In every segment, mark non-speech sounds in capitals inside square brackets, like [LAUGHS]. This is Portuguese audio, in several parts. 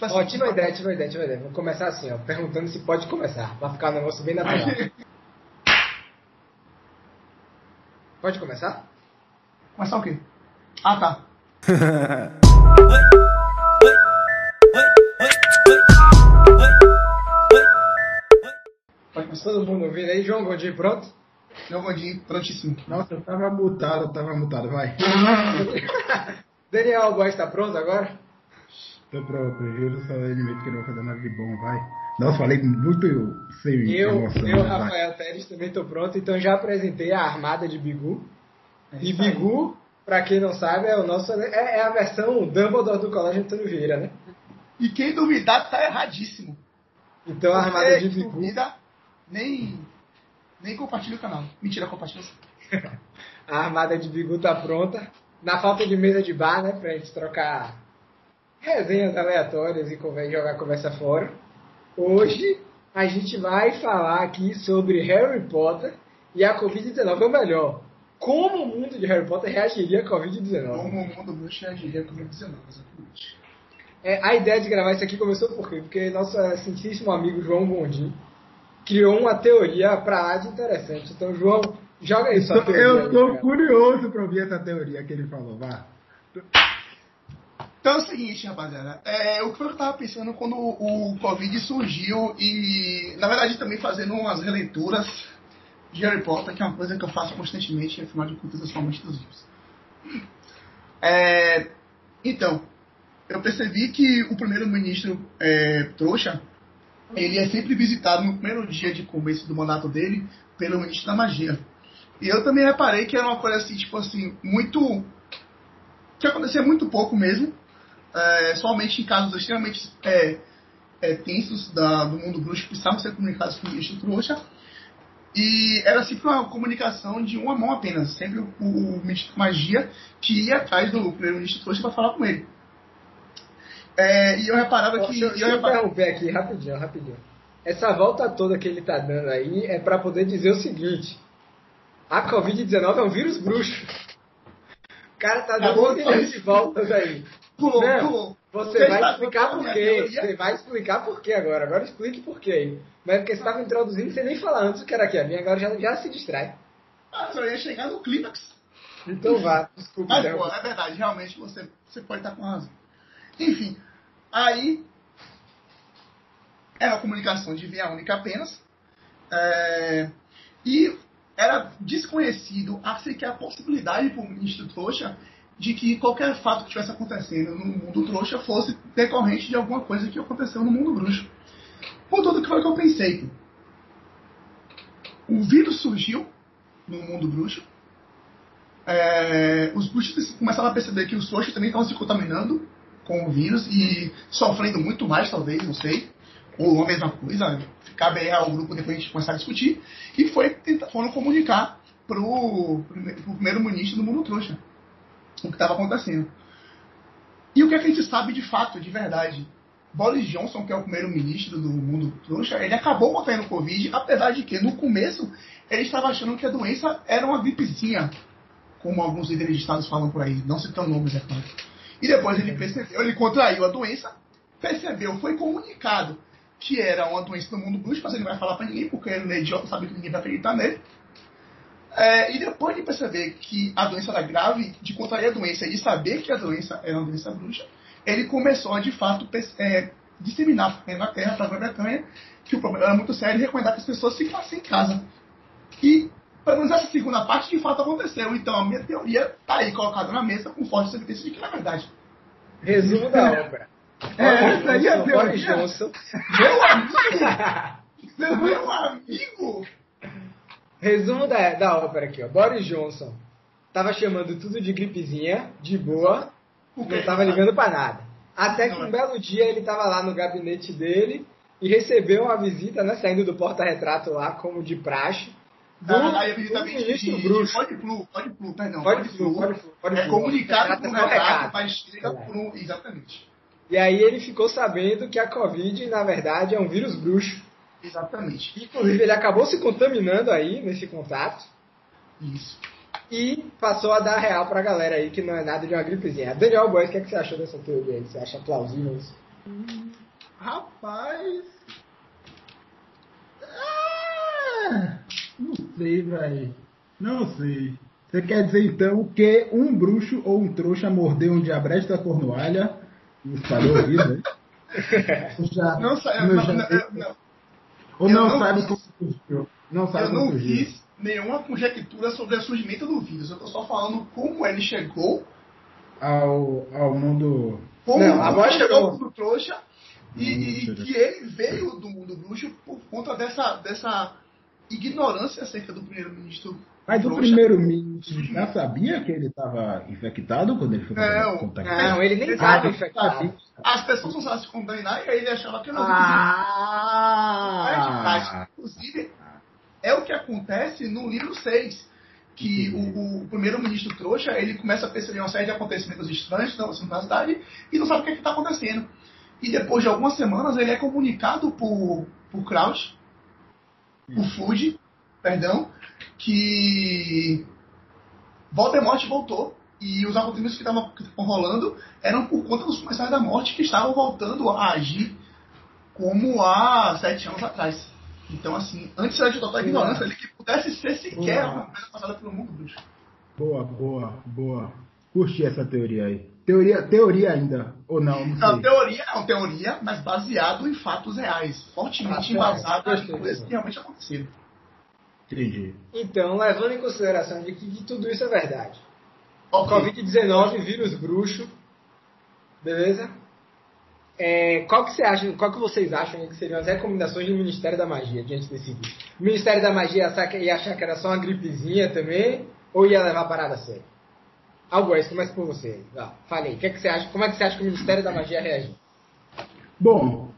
tipo assim. Ó, tive uma ideia, tive uma ideia, tive uma ideia. Vou começar assim, ó, perguntando se pode começar. Vai ficar um negócio bem natural. pode começar? Começar o quê? Ah, tá. Pode Mas começar. todo mundo ouvindo aí, João Gondim, pronto? João Gondim, prontíssimo. Nossa, eu tava mutado, eu tava mutado, vai. [LAUGHS] Daniel Góes tá pronto agora? Tô pronto, eu não solenemente que eu não vou fazer nada de bom, vai. Nossa, falei muito sem Eu, emoção. eu, vai. Rafael Teres, também tô pronto, então já apresentei a armada de Bigu. É E. Bigu, pra quem não sabe, é o nosso é, é a versão Dumbledore do Colégio Antônio Vieira, né? E quem duvidar tá erradíssimo. Então a armada Você de que Bigu. duvida, nem, nem compartilha o canal. Mentira, compartilha. [LAUGHS] A armada de Bigu tá pronta. Na falta de mesa de bar, né? Pra gente trocar resenhas aleatórias e conver- jogar conversa fora. Hoje a gente vai falar aqui sobre Harry Potter e a Covid-19. Ou melhor, como o mundo de Harry Potter reagiria à Covid-19. Como o mundo bruxo reagiria com o 19, exatamente. É, a ideia de gravar isso aqui começou por quê? Porque nosso santíssimo amigo João Gondim criou uma teoria pra lá de interessante. Então, João, joga teoria. Eu cara. curioso pra ouvir essa teoria que ele falou, vá. Então é o seguinte, rapaziada. É, o que eu tava pensando quando o Covid surgiu e, na verdade, também fazendo umas releituras de Harry Potter, que é uma coisa que eu faço constantemente, afinal de contas, eu sou amante dos livros. É, então, eu percebi que o primeiro-ministro é, trouxa, ele é sempre visitado no primeiro dia de começo do mandato dele pelo ministro da magia. E eu também reparei que era uma coisa assim, tipo assim, muito. que acontecia muito pouco mesmo. É, somente em casos extremamente é, é, tensos da- do mundo bruxo precisavam ser comunicados com o ministro trouxa. E era sempre uma comunicação de uma mão apenas. Sempre o, o ministro magia que ia atrás do primeiro-ministro trouxa para falar com ele. É, e eu reparava que. Eu- eu eu reparava, interromper aqui rapidinho, rapidinho. Essa volta toda que ele tá dando aí é pra poder dizer o seguinte: a Covid-19 é um vírus bruxo. O cara tá dando um falar. de voltas aí. Pulou, Não, pulou. Você Você vai explicar por quê. Você vai explicar por quê agora. Agora explique por quê. Mas é porque você estava introduzindo sem nem falar antes o que era aqui. A minha agora já, já se distrai. Ah, só ia chegar no clímax. Então vá, desculpa. Mas, pô, é verdade, realmente você, você pode estar com razão. Enfim, aí era uma comunicação de via única apenas. é, e era desconhecido a sequer a possibilidade para o ministro trouxa de que qualquer fato que estivesse acontecendo no mundo trouxa fosse decorrente de alguma coisa que aconteceu no mundo bruxo. Contudo, que foi o que eu pensei. O vírus surgiu no mundo bruxo, é, os bruxos começaram a perceber que os trouxas também estavam se contaminando com o vírus e sofrendo muito mais, talvez, não sei. Ou a mesma coisa, cabe ao grupo depois a gente começar a discutir. E foi foram comunicar pro, pro primeiro-ministro do mundo trouxa o que estava acontecendo. E o que, é que a gente sabe de fato, de verdade? Boris Johnson, que é o primeiro-ministro do mundo trouxa, ele acabou contraindo Covid, apesar de que no começo ele estava achando que a doença era uma gripezinha, como alguns líderes de estados falam por aí, não citando nomes, é claro. E depois ele percebeu, ele contraiu a doença, percebeu, foi comunicado que era uma doença do mundo bruxo, mas ele não vai falar pra ninguém, porque ele é idiota, sabe que ninguém vai acreditar nele. É, e depois de perceber que a doença era grave, de contrair a doença e de saber que a doença era uma doença bruxa, ele começou a de fato é, disseminar na Inglaterra, para a Grã-Bretanha, que o problema era muito sério e recomendar que as pessoas ficassem em casa. E, pelo menos essa segunda parte, de fato aconteceu. Então a minha teoria está aí colocada na mesa com forte evidência de que é verdade. Resumo da obra. É, essa aí é a Boris teoria. Johnson. Meu amigo! Meu amigo! Resumo da, da ópera aqui, ó. Boris Johnson tava chamando tudo de gripezinha, de boa, não tava ligando pra nada. Até que um belo dia ele tava lá no gabinete dele e recebeu uma visita, né, saindo do porta-retrato lá, como de praxe, do, Ah, aí a visita do vem ministro de, bruxo. pode flu, pode flu, perdão. Pode flu, pode flu, pode É flu. comunicado Retrata por um recado. mas chega É. por um. Exatamente. E aí ele ficou sabendo que a Covid, na verdade, é um vírus bruxo. Exatamente. Inclusive, ele acabou se contaminando aí nesse contato. Isso. E passou a dar real pra galera aí que não é nada de uma gripezinha. Daniel Góes, o que, é que você achou dessa teoria aí? Você acha plausível isso? Rapaz. Ah, não sei, velho. Não sei. Você quer dizer então que um bruxo ou um trouxa mordeu um diabrete da cornualha e espalhou né? Já, Não não, não, não, ou eu não, não sabe fiz- como surgiu. Não sabe eu não surgiu. fiz nenhuma conjectura sobre o surgimento do vírus. Eu tô só falando como ele chegou, Ao, ao mundo. como Não, como agora chegou pro trouxa e, e- e Hum, que ele veio do mundo bruxo por conta dessa, dessa ignorância acerca do primeiro-ministro. Mas o primeiro-ministro já sabia que ele estava infectado quando ele foi Não, contactado? Não, ele nem Ah, estava não infectado. As pessoas a se contaminar e aí ele achava que não. Ah! Inclusive, é o que acontece no livro 6. Que o, o primeiro-ministro trouxa, ele começa a perceber uma série de acontecimentos estranhos na cidade e não sabe o que está acontecendo. E depois de algumas semanas, ele é comunicado por, por Kraus, por Fuji, perdão, que Voldemort voltou e os acontecimentos que estavam rolando eram por conta dos comensais da morte que estavam voltando a agir como há sete anos atrás. Então, assim, antes era de total ignorância, ele que pudesse ser sequer Boa. uma coisa passada pelo mundo bruxo. Boa, boa, boa. Curti essa teoria aí. Teoria, teoria ainda, ou não? Não Não, teoria é uma teoria, mas baseado em fatos reais, fortemente Ah, em coisas que realmente aconteceram. Entendi. Então, levando em consideração de que, que tudo isso é verdade. Ok. Covid-19, vírus bruxo, beleza? É, qual que você acha, qual que vocês acham que seriam as recomendações do Ministério da Magia diante desse vírus? O Ministério da Magia ia achar que- ia achar que era só uma gripezinha também, ou ia levar a parada a sério? Algoz, começa por você. Vá, Fale aí, o que, é que você acha, como é que você acha que o Ministério da Magia reagiu? Bom,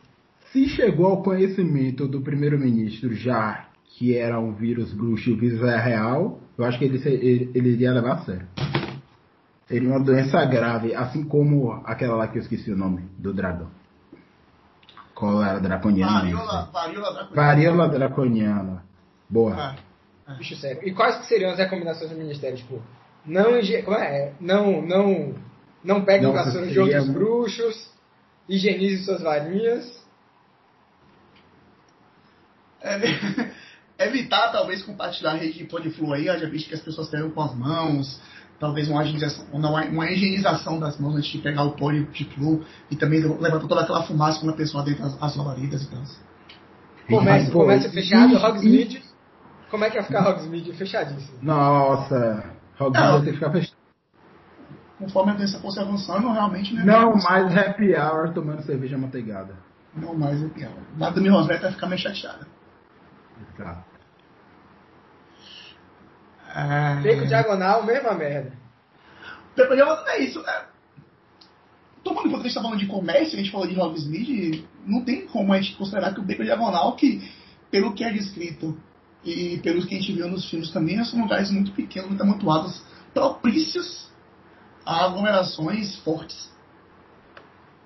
se chegou ao conhecimento do primeiro-ministro já que era um vírus bruxo e o vírus é real, eu acho que ele, ele, ele iria levar a sério. Seria uma doença grave, assim como aquela lá que eu esqueci o nome, do dragão. Qual era draconiana? Varíola, varíola da Varíola draconiana. Boa. Ah, Bicho sério. E quais que seriam as recomendações do Ministério? Tipo, não, como é? não, não, não pegue Nossa, vassoura de outros muito- bruxos, higienize suas varinhas. É, [LAUGHS] evitar, talvez, compartilhar rede de poliflu aí, haja visto que as pessoas pegam com as mãos, talvez uma higienização, uma, uma higienização das mãos antes de pegar o poliflu e também levantar toda aquela fumaça quando a pessoa deita as, as labaredas e tal. Comércio, Pô, comércio fechado, Hogsmeade. Como é que ia ficar Hogsmeade fechadíssimo? Nossa, Não. vai ter que ficar fechado. Conforme a doença fosse avançando, realmente né, Não mais happy hour tomando cerveja manteigada. Não mais é pior. Nada me Rosetta vai ficar meio chateada. Exato. É... Beco diagonal, mesma merda. Pepe Diamante é isso. É... Tomando em conta que a gente tá falando de comércio, a gente falou de Hogsmeade, não tem como a gente considerar que o Beco Diagonal, que pelo que é descrito e pelo que a gente viu nos filmes também, são lugares muito pequenos, muito amontoados, propícios a aglomerações fortes.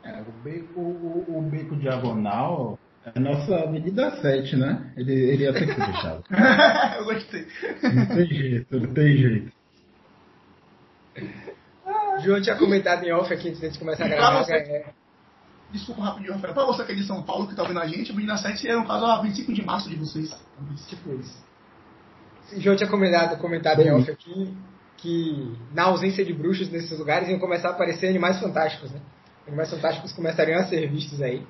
É, o, beco, o, o beco diagonal é a nossa medida 7, né? Ele, ele ia ter que ser fechado. [LAUGHS] Eu gostei. Não tem jeito, não tem jeito. João tinha comentado em off aqui antes de começar a gravar. você- é, Desculpa rapidinho, Rafael. Pra você que é de São Paulo, que tá ouvindo a gente, a Menina 7 é no caso a 25 de março de vocês. tipo isso. João tinha comentado, comentado em off aqui que na ausência de bruxos nesses lugares iam começar a aparecer animais fantásticos, né? Animais fantásticos começariam a ser vistos aí.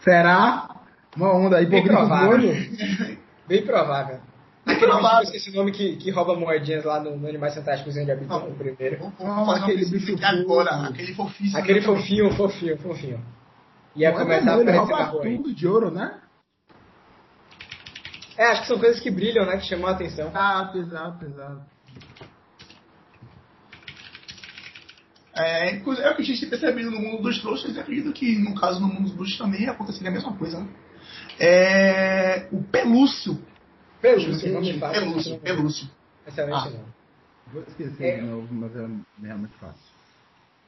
Será? Uma onda aí Bem provável. [LAUGHS] Bem provável. Bem Aquele bicho, esqueci o nome, que, que rouba moedinhas lá no, no Animais Fantásticos onde habitam Não. o primeiro. Vamos Ah, vamos aquele bicho aqui agora. Aquele fofíssimo. Aquele fofinho, fofinho, fofinho. Ia Não é começar a aparecer na tudo de ouro, né? É, acho que são coisas que brilham, né? Que chamam a atenção. Exato, exato, exato. É, inclusive, é o que a gente tem percebido no mundo dos trouxas, e acredito que no caso no mundo dos bruxos também aconteceria a mesma coisa, né? É, o Pelúcio. Pelúcio, fácil. Pelúcio, Pelúcio. Excelente Ah. nome. Vou esquecer É. de novo, mas é realmente fácil.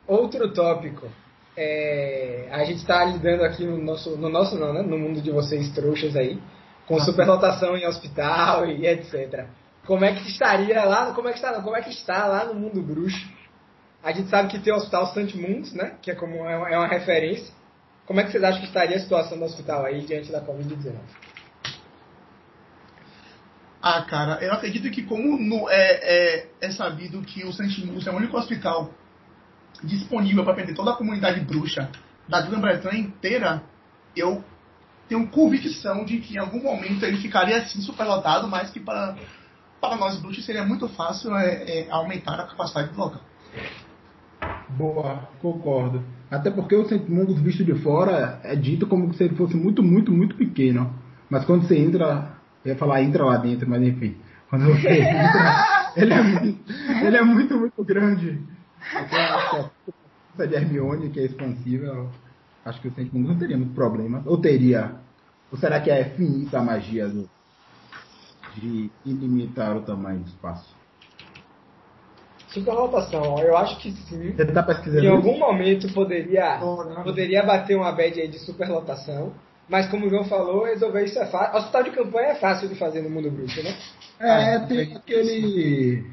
Outro tópico. É, a gente está lidando aqui no nosso, no nosso não, né? No mundo de vocês trouxas aí, com Ah. superlotação em hospital e etc. Como é que estaria lá, como é que está, como é que está lá no mundo bruxo? A gente sabe que tem o Hospital St. Munds, né? Que é como é uma, é uma referência. Como é que vocês acham que estaria a situação do hospital aí diante da Covid-19? Ah, cara, eu acredito que como no, é, é, é sabido que o Santinus é o único hospital disponível para atender toda a comunidade bruxa da Grã-Bretanha inteira, eu tenho convicção de que em algum momento ele ficaria assim superlotado, mas que para, para nós bruxos seria muito fácil é, é, aumentar a capacidade do local. Boa, concordo. Até porque o Sentimungos visto de fora é dito como se ele fosse muito, muito, muito pequeno. Mas quando você entra, eu ia falar entra lá dentro, mas enfim. Quando você [LAUGHS] entra, ele é muito, ele é muito, muito grande. Então, a de Hermione, que é expansiva, acho que o Sentimungos não teria muito problema. Ou teria. Ou será que é finita a magia do, de ilimitar o tamanho do espaço? Superlotação, eu acho que sim. Você tá pesquisando Em isso? algum momento poderia, Oh, não. poderia bater uma bad aí de superlotação. Mas como o João falou, resolver isso é fácil. Hospital de campanha é fácil de fazer no mundo bruxo, né? É, tem aquele.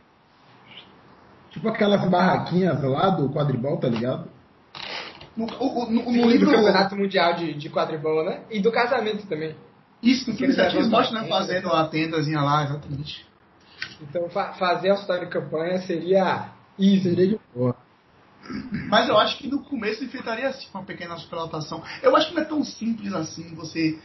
Tipo aquelas barraquinhas lá do quadribol, tá ligado? No, o- o- no, no Sim, do livro. Campeonato Mundial de, de Quadribol, né? E do casamento também. Isso, no filme Aqueles 7 eles negócios mostram, né? da Fazendo a tendazinha lá, exatamente. Então fa fazer hospital de campanha seria easy. Seria de boa. Mas eu acho que no começo enfrentaria assim uma pequena superlotação. Eu acho que não é tão simples assim você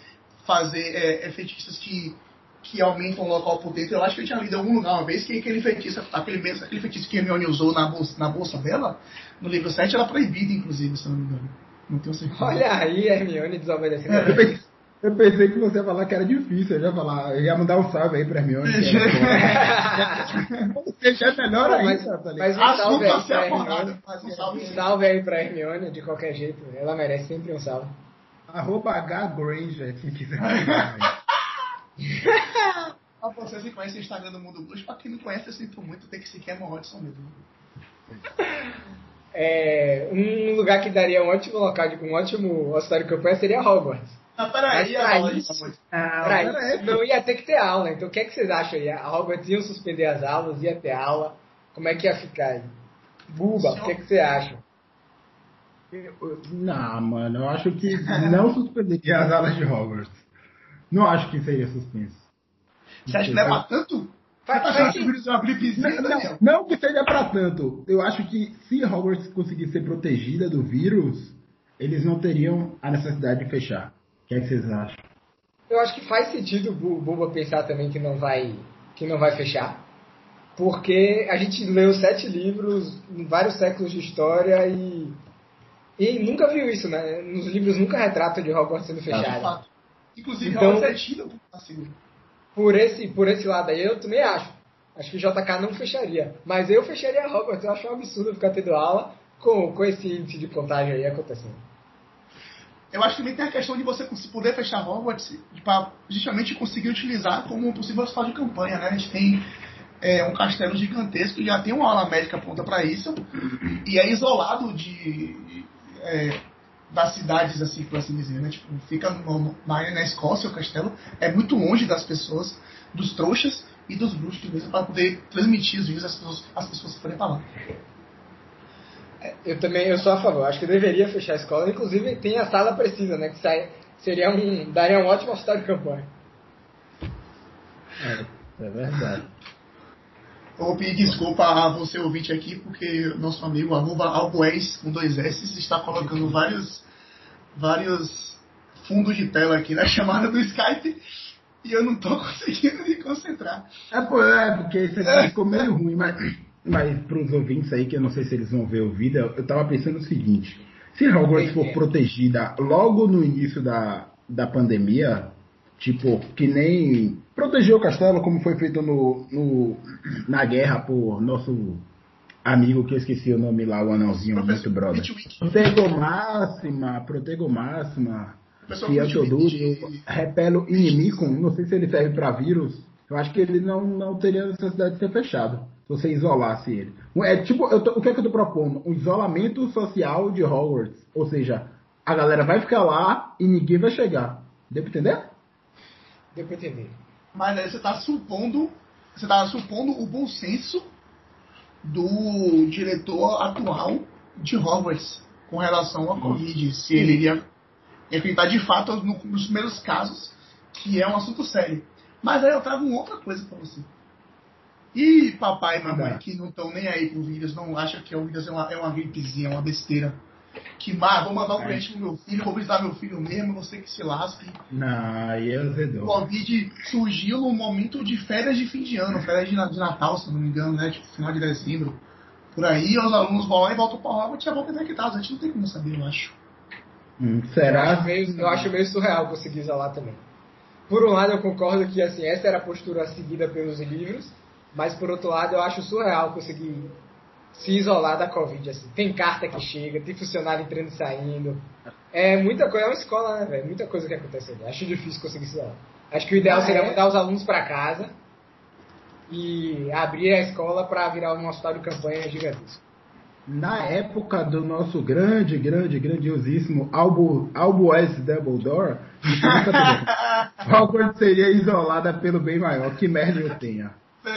fazer é, é, que, que aumentam o local por dentro. Eu acho que eu tinha lido em algum lugar uma vez que aquele feitiço, aquele, mesmo, aquele feitiço que a Hermione usou na bolsa, na bolsa dela, no livro 7, era proibido, inclusive, se não me engano. Não tenho certeza. Olha aí, Hermione desobedecendo. Pensei, eu pensei que você ia falar que era difícil. Eu ia falar, eu ia mandar um salve aí pra Hermione. que. [LAUGHS] Você já é melhor Não, ainda, mas- tá ligado? mas- um salve aí pra. Hermione. Um salve aí pra Hermione, de qualquer jeito. Ela merece sempre um salve. Arroba H Granger, se quiser. [LAUGHS] Pra vocês que conhecem o Instagram do Mundo Blues, pra quem não conhece, eu sinto muito, tem que seguir a Rodson mesmo. É, um lugar que daria um ótimo local, de, um ótimo hospital de campanha seria Hogwarts. Ah, peraí, a aula isso- Ah, Pra pera aí, isso, não ia ter que ter aula. Então o que, é que vocês acham aí? A Hogwarts iam suspender as aulas, ia ter aula. Como é que ia ficar aí? Buba, o que, é que você acha? Não, mano, eu acho que não suspenderia as aulas de Hogwarts. Não acho que seria suspenso. Você acha que não é pra tanto? Vira uma gripezinha, Não, não, não que seja pra tanto. Eu acho que se Hogwarts conseguir ser protegida do vírus, eles não teriam a necessidade de fechar. O que, é que vocês acham? Eu acho que faz sentido o Bu- Buba pensar também que não vai, que não vai fechar. Porque a gente leu sete livros em vários séculos de história e, e nunca viu isso, né? Nos livros nunca retrata de Hogwarts sendo De fechado. Inclusive, Então- é tido assim. Por esse, por esse lado aí, eu também acho. Acho que o JK não fecharia. Mas eu fecharia Hogwarts. Eu acho um absurdo ficar tendo aula com, com esse índice de contágio aí acontecendo. Eu acho que também tem a questão de você poder fechar Hogwarts para justamente conseguir utilizar como um possível hospital de campanha, né? A gente tem é, um castelo gigantesco e já tem uma ala médica pronta para isso e é isolado de é, das cidades, assim, por assim dizer, né? Tipo, fica no- na, na Escócia o castelo, é muito longe das pessoas, dos trouxas e dos bruxos mesmo, para poder transmitir os vírus às pessoas, às pessoas que forem para lá. Eu também eu sou a favor. Acho que deveria fechar a escola. Inclusive tem a sala precisa, né? Que sai, seria um, daria um ótimo hospital de campanha. É, é verdade. Eu vou pedir desculpa a você ouvinte aqui, porque nosso amigo arroba Albués com dois S está colocando vários, vários fundos de tela aqui na chamada do Skype e eu não estou [LAUGHS] conseguindo me concentrar. É, pô, é porque isso aqui ficou meio ruim, mas, mas pros ouvintes aí, que eu não sei se eles vão ver o vídeo, eu tava pensando o seguinte: se Hogwarts for protegida logo no início da, da pandemia, tipo, que nem protegeu o castelo, como foi feito no, no, na guerra por nosso amigo que eu esqueci o nome lá, o anãozinho, muito brother. Protego máxima, protego máxima. Fiel. Teodoro, repelo inimigo, não sei se ele serve para vírus. Eu acho que ele não, não teria necessidade de ser fechado. Se você isolasse ele. É tipo, tô- o que é que eu tô propondo? Um isolamento social de Hogwarts. Ou seja, a galera vai ficar lá e ninguém vai chegar. Deu pra entender? Deu pra entender. Mas aí você está supondo, você está supondo o bom senso do diretor atual de Hogwarts com relação à Covid. Se ele iria e acreditar de fato no, nos primeiros casos, que é um assunto sério. Mas aí eu trago uma outra coisa para você. E papai e mamãe que não estão nem aí pro vírus, não acham que o vírus é uma, é uma gripezinha, uma besteira. Que má, vou mandar um presente pro meu filho, vou visitar meu filho mesmo, você que se lasque. Não, aí é O azedou. Covid surgiu no momento de férias de fim de ano, férias de, de Natal, se não me engano, né? Tipo, final de dezembro. Por aí, os alunos vão lá e voltam para Hogwarts e já voltam infectados. A gente não tem como saber, eu acho. Hum, Eu será? acho, meio, eu acho meio surreal conseguir isolar também. Por um lado, eu concordo que assim, essa era a postura seguida pelos livros, mas por outro lado, eu acho surreal conseguir se isolar da Covid. Assim. Tem carta que chega, tem funcionário entrando e saindo. É muita coisa, é uma escola, né, velho? Muita coisa que acontece ali. Acho difícil conseguir se isolar. Acho que o ideal Ah, seria é? mandar os alunos para casa e abrir a escola para virar um hospital de campanha gigantesco. Na época do nosso grande, grande, grandiosíssimo Albu, Albués Dumbledore, Hogwarts [LAUGHS] seria isolada pelo bem maior. Que merda eu tenha.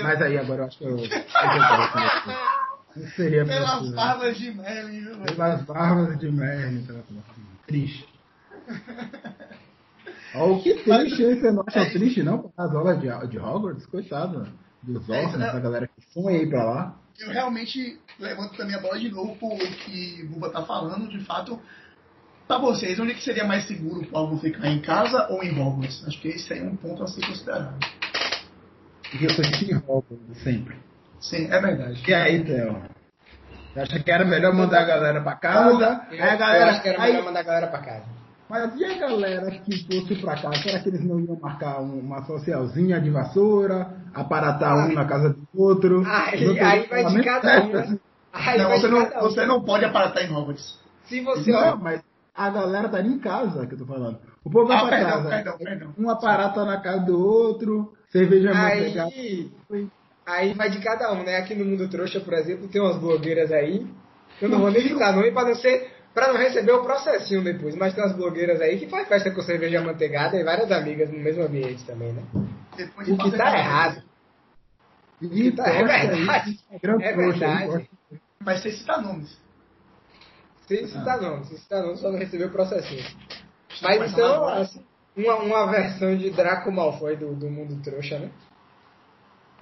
Mas aí agora eu acho que eu. seria Pelas possível. barbas de Merlin, viu, velho? Pelas barbas de Merlin. Triste. Ó, o que triste, hein? Você não acha triste, não? As aulas de, de Hogwarts? Coitado dos É, órfãos, é- da galera que foi aí pra lá. Eu realmente levanto também a bola de novo por que o Buba tá falando, de fato. Pra vocês, onde é que seria mais seguro o Paulo ficar? Em casa ou em Hogwarts? Acho que esse aí é um ponto a ser considerado. Porque eu sou de Hogwarts sempre. Sim, é verdade. E aí, Theo? Você acha que era melhor mandar a galera pra casa? Eu, eu galera. acho que era aí- melhor mandar a galera para casa. Mas e a galera que fosse pra cá? Será que eles não iam marcar um- uma socialzinha de vassoura, aparatar um na casa do outro? Aí, aí vai de cada um, né? Aí não, você não, um. você não pode aparatar em Hogwarts. Se você Não, mas a galera estaria em casa, que eu tô falando. O povo vai Ah, pra perdão, casa. perdão, perdão. Um aparata na casa do outro, cerveja manteiga. Aí, aí vai de cada um, né? Aqui no Mundo Trouxa, por exemplo, tem umas blogueiras aí. Eu não vou nem citar nome pra não ser. Pra não receber o processinho depois, mas tem umas blogueiras aí que faz festa com cerveja manteigada e várias amigas no mesmo ambiente também, né? Depois de O que tá errado. E tá- é verdade. É verdade. Mas sem citar nomes. Sem citar nome, sem citar nome, só não recebeu o processinho. Mas então, assim, uma, uma versão de Draco Malfoy do, do mundo trouxa, né?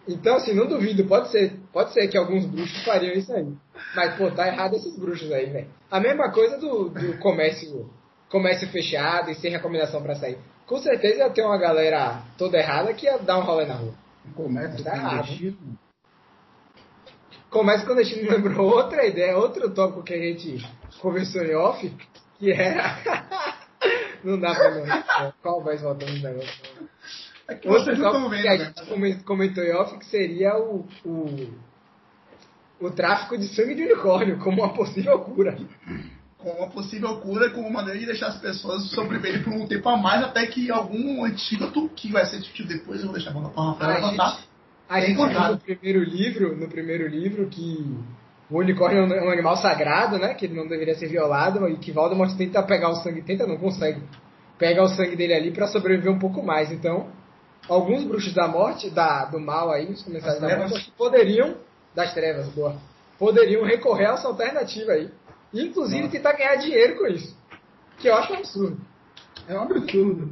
Então, assim, não duvido, pode ser, pode ser que alguns bruxos fariam isso aí. Mas, pô, tá errado esses bruxos aí, velho. A mesma coisa do, do comércio, comércio fechado e sem recomendação pra sair. Com certeza ia ter uma galera toda errada que ia dar um rolê na rua. Começa Tá com errado. destino. Comércio clandestino me lembrou outra ideia, outro tópico que a gente conversou em off, que era. [LAUGHS] não dá pra não. Qual mais voltando no negócio? É que Outro tópico vendo, que a né? gente comen- comentou em off que seria o, o, o tráfico de sangue de unicórnio como uma possível cura. Com uma possível cura, com uma maneira de deixar as pessoas sobreviverem por um tempo a mais, até que algum antídoto, que vai ser discutido depois, eu vou deixar a bola para o Rafael A levantar. A gente viu no primeiro livro, no primeiro livro que o unicórnio é um- é um animal sagrado, né? Que ele não deveria ser violado e que Voldemort tenta pegar o sangue, tenta, não consegue, pega o sangue dele ali pra sobreviver um pouco mais. Então, alguns bruxos da morte, da, do mal aí, os comerciais Das da morte, trevas. que poderiam, das trevas, boa, poderiam recorrer a essa alternativa aí. Inclusive tentar ganhar dinheiro com isso. Que eu acho um absurdo. É um absurdo.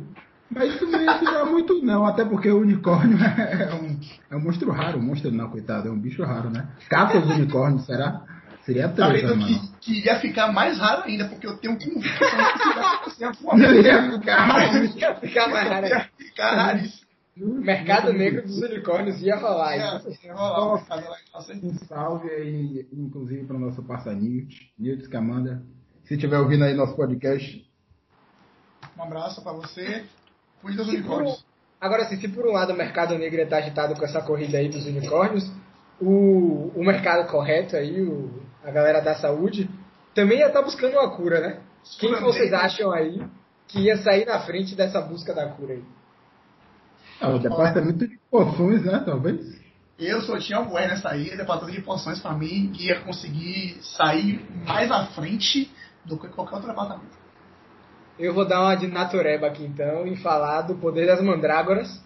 Mas isso não ia durar muito, não. Até porque o unicórnio [LAUGHS] é um, é um monstro raro. monstro não, coitado. É um bicho raro, né? Caça os unicórnios, será? Seria Tá treta, vendo mano. que, que ia ficar mais raro ainda, porque eu tenho convicção que isso vai acontecer a forma. Não ia ficar raro. Ia ficar mais raro. Ia ficar raríssimo. Mercado negro dos unicórnios ia rolar. Ia- isso. ia rolar Nossa, Um salve aí, inclusive, para o nosso parceiro Newt, Newt Scamanda. Se estiver ouvindo aí nosso podcast, Um abraço pra você. Cuide dos por um- unicórnios. Agora, assim, se por um lado o mercado negro está agitado com essa corrida aí dos unicórnios, o, o mercado correto aí, o, a galera da saúde, também ia estar buscando uma cura, né? Quem que vocês acham aí que ia sair na frente dessa busca da cura aí? é o departamento de poções, né? Talvez. Eu só tinha o Bué nessa aí, departamento de poções pra mim, que ia conseguir sair mais à frente do que qualquer outro departamento. Eu vou dar uma de natureba aqui então e falar do poder das mandrágoras.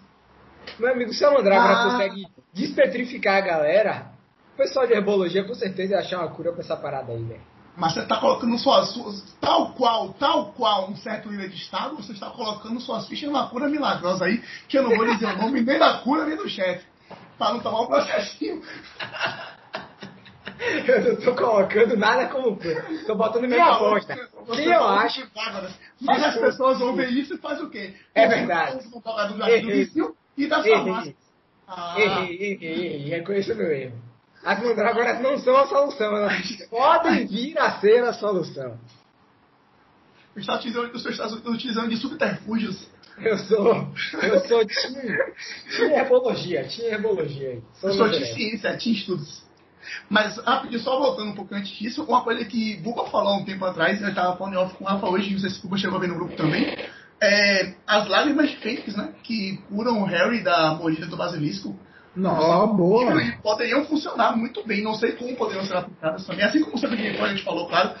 Meu amigo, se a mandrágora Ah. consegue despetrificar a galera, o pessoal de herbologia com certeza ia achar uma cura pra essa parada aí, velho. Mas você está colocando suas, suas. Tal qual, tal qual um certo líder de Estado, você está colocando suas fichas numa cura milagrosa aí, que eu não vou dizer o nome nem da cura nem do chefe. Para não tomar um processinho. [LAUGHS] [LAUGHS] Eu não tô colocando nada como cura. Tô botando minha aposta. Você Quem eu fala acho. de Bárbaras. Mas as pessoas ouvem isso e fazem o quê? É verdade. Do e das farmácias. Ah, Errei, errei, errei. Reconheço meu erro. As mandrágoras não são a solução, elas [LAUGHS] podem vir a ser a solução. o Estado utilizando, o senhor está utilizando de subterfúgios. Eu sou. Eu sou [LAUGHS] Team. Team herbologia. Team herbologia. Sou Eu sou de ciência, tinha estudos. Mas, rapidinho, só voltando um pouco antes disso, uma coisa que Buba falou um tempo atrás, eu estava falando em off com o Rafa hoje, não sei se o Buba chegou a ver no grupo também, é, as lágrimas de Fênix, né, que curam o Harry da mordida do basilisco, Não, boa. poderiam funcionar muito bem, não sei como poderiam ser aplicadas também, assim como o de a gente falou, claro,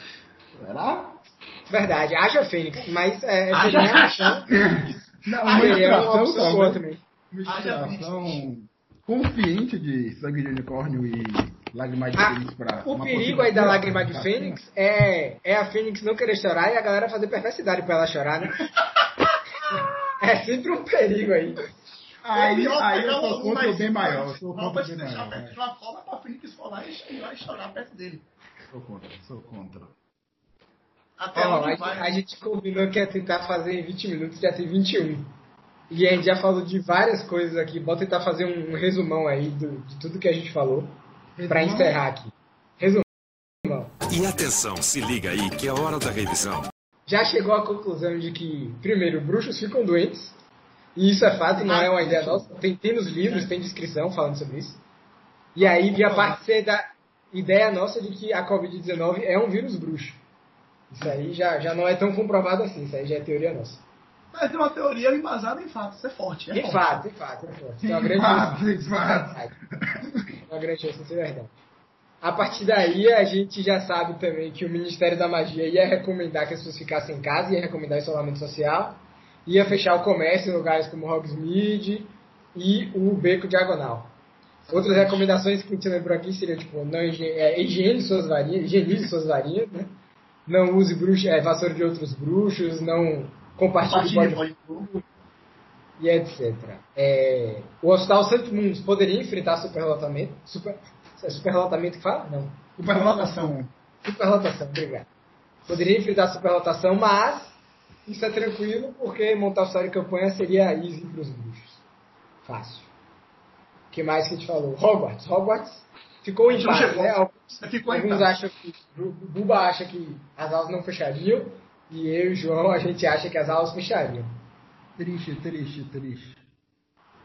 Será? Verdade, haja Fênix, mas é, Haja- seria uma. Não, Ah, uma ilustração opção boa também. Uma Haja ilustração consciente de sangue de unicórnio e lágrimas de Ah, fênix pra... O uma perigo aí da lágrima de Fênix é, é a Fênix não querer chorar e a galera fazer perversidade pra ela chorar, né? [LAUGHS] É sempre um perigo aí. Aí, aí eu um sou contra o bem maior. Eu sou contra o bem maior. uma forma pra Fênix falar e lá chorar perto dele. Sou contra, sou contra. Até Ó, a, vai. a gente combinou que ia tentar fazer em 20 minutos, já tem 21. E a gente já falou de várias coisas aqui. Bota tentar fazer um resumão aí do- de tudo que a gente falou pra Resumão? encerrar aqui. Resumão. E atenção, se liga aí que é hora da revisão. Já chegou à conclusão de que, primeiro, bruxos ficam doentes. E isso é fato, não é uma ideia nossa. Tem, tem nos livros, tem descrição falando sobre isso. E aí via parte ser da ideia nossa de que a Covid-19 é um vírus bruxo. Isso aí já, já não é tão comprovado assim, isso aí já é teoria nossa. Mas é uma teoria embasada em fatos, é forte. É Em forte. fato, em fato, [LAUGHS] em fato. Tem uma grande Fato, em fato. Uma grande chance de ser verdade. A partir daí, a gente já sabe também que o Ministério da Magia ia recomendar que as pessoas ficassem em casa, ia recomendar isolamento social, ia fechar o comércio em lugares como Hogsmeade e o Beco Diagonal. Outras recomendações que a gente lembrou aqui seriam, tipo, não higiene, é, higiene suas varinhas, higienize suas varinhas, né? Não use bruxa, é, vassoura de outros bruxos, não compartilhe Compartilhe e etc. É, o Hospital Santos Mundos poderia enfrentar superlotamento. Super, é superlotamento que fala? Não. Superlotação. Superlotação, obrigado. Poderia enfrentar superlotação, mas isso é tranquilo, porque montar o história de campanha seria easy para os bruxos. Fácil. O que mais que a gente falou? Hogwarts. Hogwarts ficou em paz, né? Alguns, Ficou alguns acham que. Bu- Buba acha que as aulas não fechariam, e eu e o João a gente acha que as aulas fechariam. Triste, triste, triste.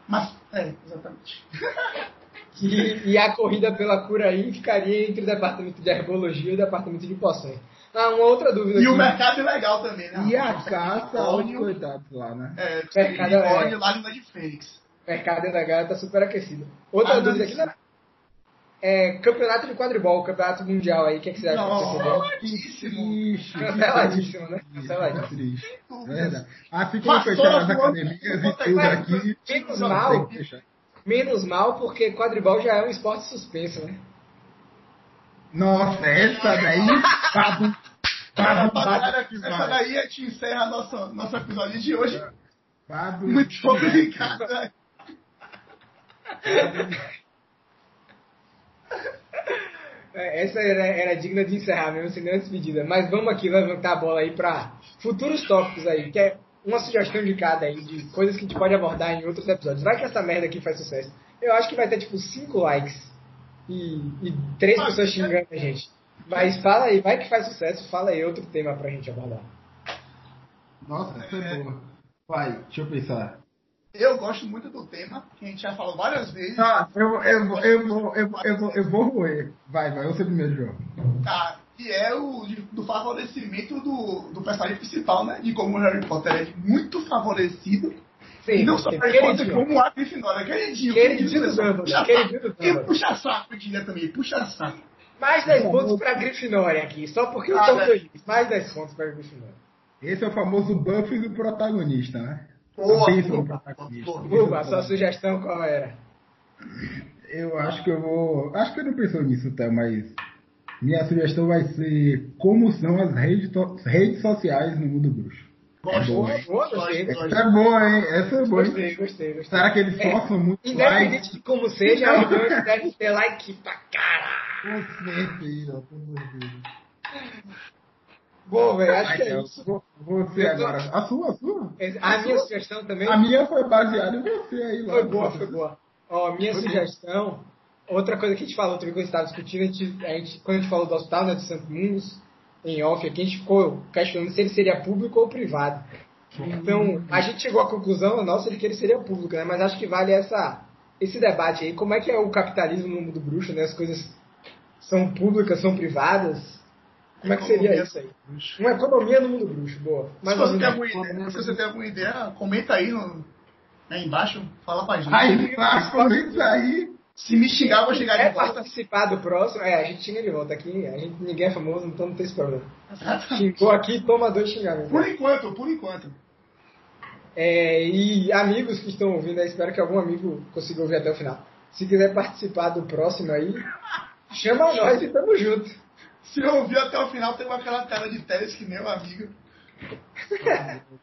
Mas, é, exatamente. [LAUGHS] E, e a corrida pela cura aí ficaria entre o departamento de herbologia e o departamento de poções. Ah, uma outra dúvida E o aqui. mercado ilegal também, né? E a caça Unicórnio, coitados lá, né? É, Mercado é. lágrima de Fênix. O mercado da galera tá super aquecido. Outra Ah, dúvida aqui. né? É campeonato de quadribol, campeonato mundial aí, o que, é que você acha. Triste. que Canceladíssimo, né? triste, Canceladíssimo. Dúvidas. Verdade. Ah, ficam fechadas as academias e tudo mas aqui. menos mal. Menos mal, porque quadribol já é um esporte suspenso, né? Nossa, essa daí. Papo. Rapaziada, que essa daí a gente encerra nosso, nosso episódio de hoje. Papo. Muito obrigado. É, Essa era, era digna de encerrar mesmo, sem nenhuma despedida. Mas vamos aqui levantar a bola aí para futuros tópicos aí, que é uma sugestão de cada aí, de coisas que a gente pode abordar em outros episódios. Vai que essa merda aqui faz sucesso. Eu acho que vai ter tipo 5 likes e, e três Mas, pessoas xingando a gente. Mas fala aí, vai que faz sucesso, fala aí outro tema pra gente abordar. Nossa, essa é boa. Vai, deixa eu pensar. Eu gosto muito do tema, que a gente já falou várias vezes. Ah, eu, vou- eu, vou- eu, vou, eu, vou- eu, vou, eu vou roer. Vai, vai, você primeiro, João. Tá, que é o do favorecimento do, do personagem principal, né? De como o Harry Potter é muito favorecido. Sim, e não só Harry Potter, como a Grifinória. Queridinho. Queridinho do Dumbledore, queridinho E Dumbledore. puxa saco, eu diria também. Puxa saco. Mais 10 pontos pra Grifinória aqui, só porque eu Ah, tô né? feliz. Mais 10 pontos pra Grifinória. Esse é o famoso buff do protagonista, né? Boa. Buba, sua sugestão qual era? Eu acho que eu vou. Acho que eu não pensou nisso, tá? Mas. Minha sugestão vai ser como são as redes, to- redes sociais no mundo bruxo. Gosto, boa, gosto, boa, gostei, gosto. Essa é boa, hein? Essa é boa. Gostei, gostei, gostei. Será que eles É, forçam muito Independente de como seja, a União deve ter like pra caralho. Com certeza, com certeza. Bom, velho, acho Ai, que é isso. vo- Você Eu tô- agora. A sua, a sua? A minha sugestão também A minha foi baseada em você aí. lá. foi boa, foi boa. Ó, minha Foi sugestão, outra coisa que a gente falou também quando a gente estava discutindo, a gente, a gente- quando a gente falou do hospital né, de Santo Mundos, em off, aqui a gente ficou questionando se ele seria público ou privado. Então, a gente chegou à conclusão, nossa, de que ele seria público, né? Mas acho que vale essa, esse debate aí. Como é que é o capitalismo no mundo bruxo, né? As coisas são públicas, são privadas. Como é que seria isso aí? Uma economia no mundo bruxo, boa. Se Mais você, tem alguma ideia, se você tem alguma ideia, comenta aí, no, aí embaixo, fala pra gente. Aí, [LAUGHS] comenta aí. Se me xingar, eu vou xingar É de volta. participar do próximo, é, a gente xinga de volta aqui, a gente, ninguém é famoso, então não tem esse problema. Exatamente. Xingou aqui, toma dois xingamentos. Por enquanto, por enquanto. É, e amigos que estão ouvindo, aí, espero que algum amigo consiga ouvir até o final. Se quiser participar do próximo aí, chama nós e tamo junto. Se eu ouvir até o final, tem aquela cara de Teles que nem o amigo. [LAUGHS]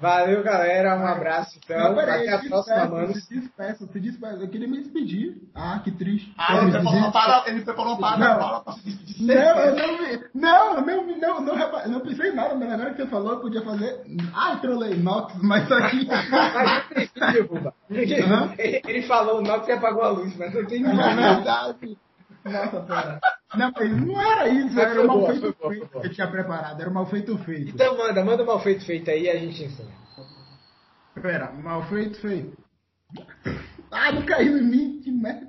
Valeu, galera, um abraço então, Não, peraí, até a próxima, despeça, mano. Se despeça, se despeça. Eu queria me despedir. Ah, que triste. Ah, ele preparou uma ele preparou uma parada Não. pra pra se despedir. Não, eu não, vi- não, não, não, não, não pensei em nada, mas agora que você falou, eu podia fazer. Ah, trolei Nox, mas aqui. [LAUGHS] Mas não tem vídeo, Buba. Hã? Ele falou o Nox e apagou a luz, mas não tem é verdade. Nossa, pera. Não, mas não era isso, era o mal boa, feito boa, feito boa. que eu tinha preparado, era o mal feito feito. Então manda, manda o mal feito feito aí e a gente ensina. Pera, mal feito feito. Ah, não caiu em mim, que merda.